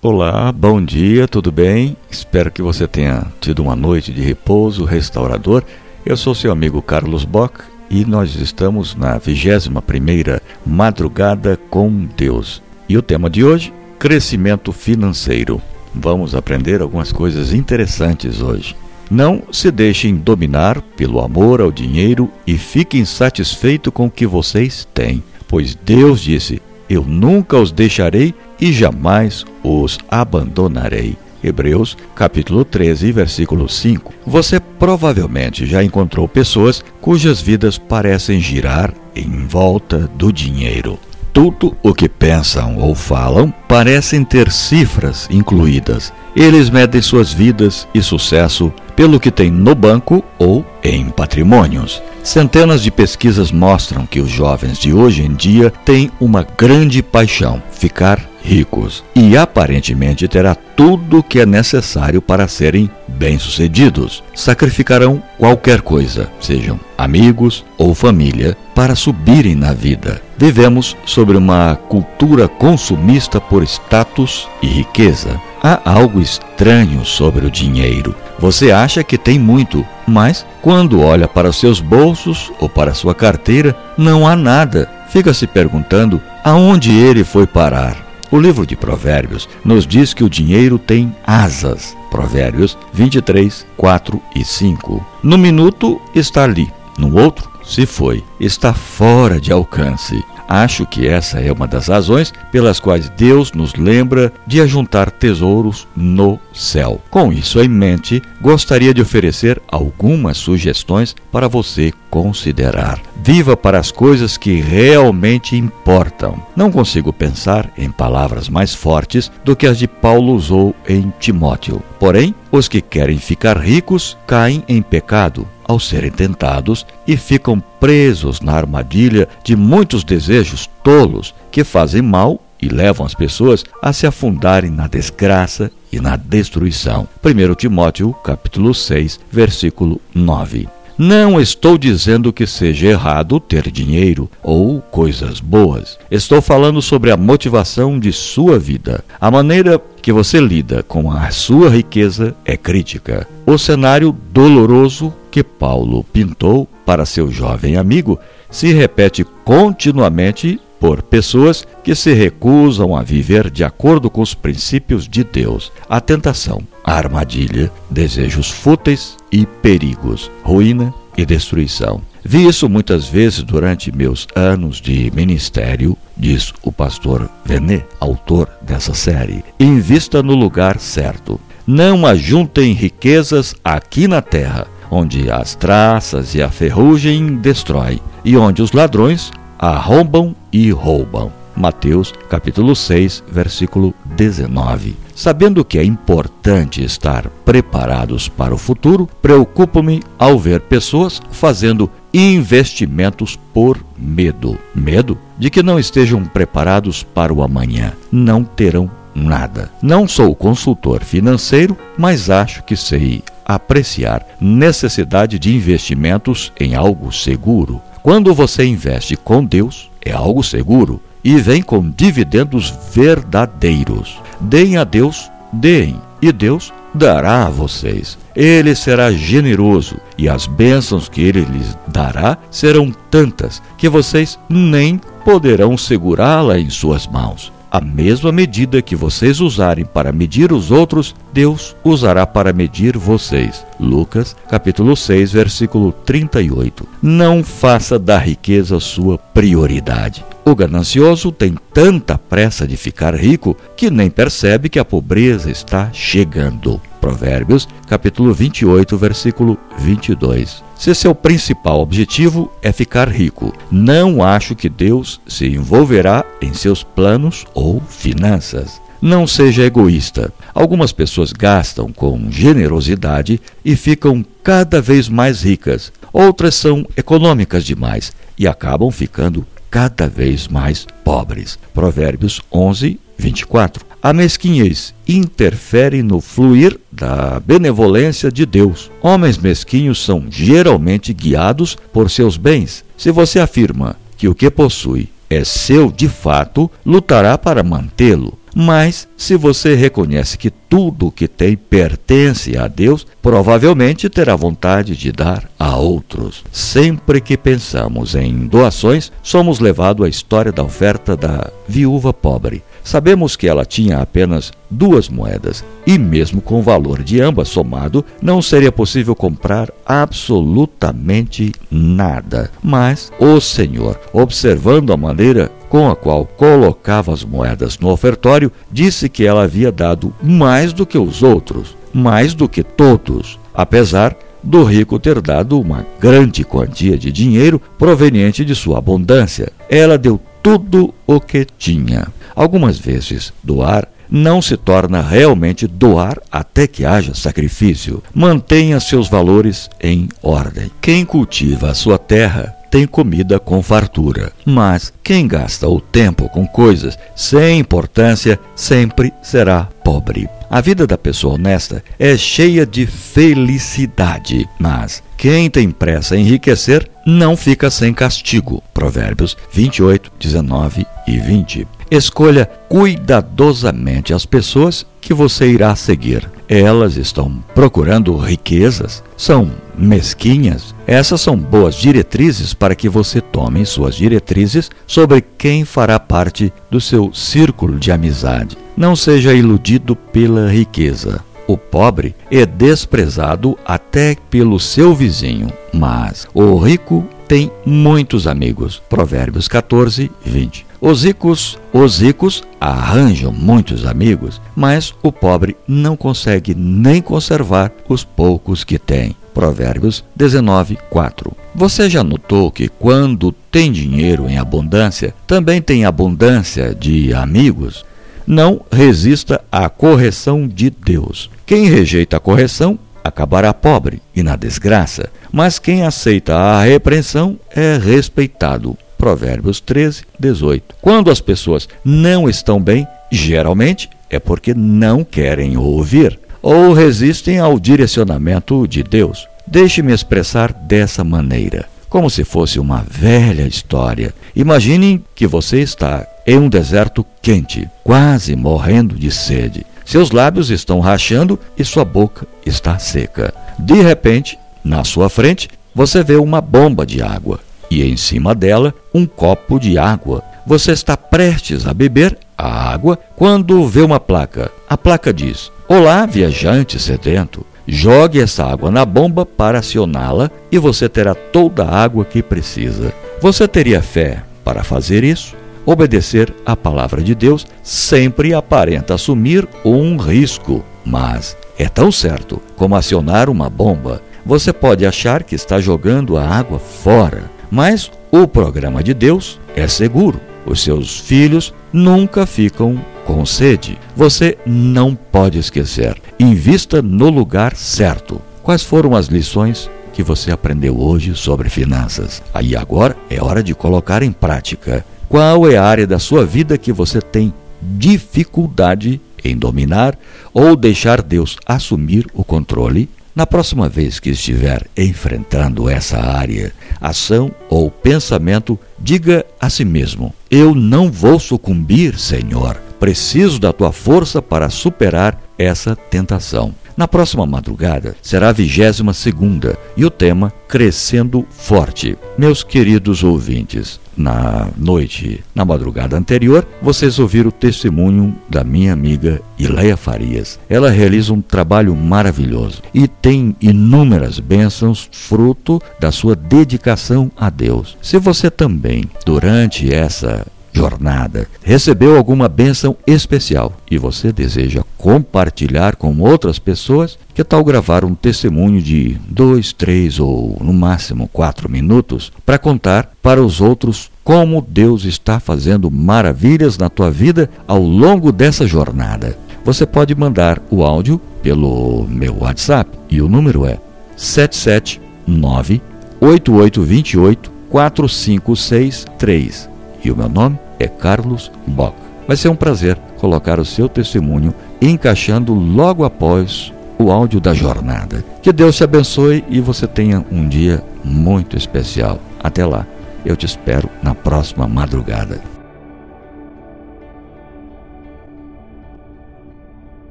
Olá, bom dia, tudo bem? Espero que você tenha tido uma noite de repouso restaurador. Eu sou seu amigo Carlos Bock e nós estamos na 21ª Madrugada com Deus. E o tema de hoje, crescimento financeiro. Vamos aprender algumas coisas interessantes hoje. Não se deixem dominar pelo amor ao dinheiro e fiquem satisfeitos com o que vocês têm, pois Deus disse: Eu nunca os deixarei e jamais os abandonarei. Hebreus, capítulo 13, versículo 5. Você provavelmente já encontrou pessoas cujas vidas parecem girar em volta do dinheiro. Tudo o que pensam ou falam parecem ter cifras incluídas. Eles medem suas vidas e sucesso pelo que têm no banco ou em patrimônios. Centenas de pesquisas mostram que os jovens de hoje em dia têm uma grande paixão: ficar ricos. E aparentemente terá tudo o que é necessário para serem bem-sucedidos. Sacrificarão qualquer coisa, sejam amigos ou família, para subirem na vida. Vivemos sobre uma cultura consumista por status e riqueza. Há algo estranho sobre o dinheiro. Você acha que tem muito, mas quando olha para seus bolsos ou para sua carteira, não há nada. Fica se perguntando aonde ele foi parar. O livro de Provérbios nos diz que o dinheiro tem asas. Provérbios 23, 4 e 5. No minuto está ali, no outro se foi, está fora de alcance. Acho que essa é uma das razões pelas quais Deus nos lembra de ajuntar tesouros no céu. Com isso em mente, gostaria de oferecer algumas sugestões para você considerar. Viva para as coisas que realmente importam. Não consigo pensar em palavras mais fortes do que as de Paulo usou em Timóteo. Porém, os que querem ficar ricos caem em pecado ao serem tentados e ficam presos na armadilha de muitos desejos tolos que fazem mal e levam as pessoas a se afundarem na desgraça e na destruição. 1 Timóteo, capítulo 6, versículo 9. Não estou dizendo que seja errado ter dinheiro ou coisas boas. Estou falando sobre a motivação de sua vida. A maneira que você lida com a sua riqueza é crítica. O cenário doloroso que Paulo pintou para seu jovem amigo se repete continuamente por pessoas que se recusam a viver de acordo com os princípios de Deus. A tentação, a armadilha, desejos fúteis e perigos, ruína e destruição. Vi isso muitas vezes durante meus anos de ministério, diz o pastor Venet, autor dessa série. Invista no lugar certo. Não ajuntem riquezas aqui na terra, onde as traças e a ferrugem destroem, e onde os ladrões arrombam e roubam. Mateus capítulo 6, versículo 19. Sabendo que é importante estar preparados para o futuro, preocupo-me ao ver pessoas fazendo investimentos por medo. Medo de que não estejam preparados para o amanhã. Não terão nada. Não sou consultor financeiro, mas acho que sei apreciar necessidade de investimentos em algo seguro. Quando você investe com Deus, é algo seguro e vem com dividendos verdadeiros. Deem a Deus, deem, e Deus dará a vocês. Ele será generoso e as bênçãos que ele lhes dará serão tantas que vocês nem poderão segurá-la em suas mãos. A mesma medida que vocês usarem para medir os outros, Deus usará para medir vocês. Lucas, capítulo 6, versículo 38. Não faça da riqueza sua prioridade. O ganancioso tem tanta pressa de ficar rico que nem percebe que a pobreza está chegando. Provérbios, capítulo 28, versículo 22. Se seu principal objetivo é ficar rico, não acho que Deus se envolverá em seus planos ou finanças. Não seja egoísta. Algumas pessoas gastam com generosidade e ficam cada vez mais ricas. Outras são econômicas demais e acabam ficando cada vez mais pobres. Provérbios 11, 24. A mesquinhez interfere no fluir da benevolência de Deus. Homens mesquinhos são geralmente guiados por seus bens. Se você afirma que o que possui é seu de fato, lutará para mantê-lo. Mas se você reconhece que tudo o que tem pertence a Deus, provavelmente terá vontade de dar a outros. Sempre que pensamos em doações, somos levados à história da oferta da viúva pobre. Sabemos que ela tinha apenas duas moedas e, mesmo com o valor de ambas somado, não seria possível comprar absolutamente nada. Mas o Senhor, observando a maneira com a qual colocava as moedas no ofertório, disse que ela havia dado mais do que os outros, mais do que todos, apesar do rico ter dado uma grande quantia de dinheiro proveniente de sua abundância. Ela deu tudo o que tinha. Algumas vezes, doar não se torna realmente doar até que haja sacrifício. Mantenha seus valores em ordem. Quem cultiva a sua terra tem comida com fartura, mas quem gasta o tempo com coisas sem importância sempre será pobre. A vida da pessoa honesta é cheia de felicidade, mas quem tem pressa em enriquecer não fica sem castigo. Provérbios 28, 19 e 20. Escolha cuidadosamente as pessoas que você irá seguir. Elas estão procurando riquezas? São mesquinhas? Essas são boas diretrizes para que você tome suas diretrizes sobre quem fará parte do seu círculo de amizade. Não seja iludido pela riqueza. O pobre é desprezado até pelo seu vizinho, mas o rico tem muitos amigos. Provérbios 14, 20. Os ricos, os ricos arranjam muitos amigos, mas o pobre não consegue nem conservar os poucos que tem. Provérbios 19, 4. Você já notou que quando tem dinheiro em abundância, também tem abundância de amigos? Não resista à correção de Deus. Quem rejeita a correção acabará pobre e na desgraça, mas quem aceita a repreensão é respeitado. Provérbios 13, 18. Quando as pessoas não estão bem, geralmente é porque não querem ouvir ou resistem ao direcionamento de Deus. Deixe-me expressar dessa maneira, como se fosse uma velha história. Imaginem que você está em um deserto quente, quase morrendo de sede. Seus lábios estão rachando e sua boca está seca. De repente, na sua frente, você vê uma bomba de água e em cima dela um copo de água. Você está prestes a beber a água quando vê uma placa. A placa diz: Olá, viajante sedento. Jogue essa água na bomba para acioná-la e você terá toda a água que precisa. Você teria fé para fazer isso? Obedecer à palavra de Deus sempre aparenta assumir um risco, mas é tão certo como acionar uma bomba. Você pode achar que está jogando a água fora, mas o programa de Deus é seguro. Os seus filhos nunca ficam com sede. Você não pode esquecer. Invista no lugar certo. Quais foram as lições que você aprendeu hoje sobre finanças? Aí agora é hora de colocar em prática. Qual é a área da sua vida que você tem dificuldade em dominar ou deixar Deus assumir o controle? Na próxima vez que estiver enfrentando essa área, ação ou pensamento, diga a si mesmo: Eu não vou sucumbir, Senhor. Preciso da tua força para superar essa tentação. Na próxima madrugada será a vigésima segunda e o tema Crescendo Forte. Meus queridos ouvintes, na noite, na madrugada anterior, vocês ouviram o testemunho da minha amiga Ileia Farias. Ela realiza um trabalho maravilhoso e tem inúmeras bênçãos fruto da sua dedicação a Deus. Se você também, durante essa jornada, recebeu alguma bênção especial e você deseja compartilhar com outras pessoas, que tal gravar um testemunho de dois, três ou no máximo quatro minutos para contar para os outros como Deus está fazendo maravilhas na tua vida ao longo dessa jornada? Você pode mandar o áudio pelo meu WhatsApp e o número é 779 8828 4563 e o meu nome é Carlos Bock. Vai ser um prazer colocar o seu testemunho encaixando logo após o áudio da jornada. Que Deus te abençoe e você tenha um dia muito especial. Até lá, eu te espero na próxima madrugada.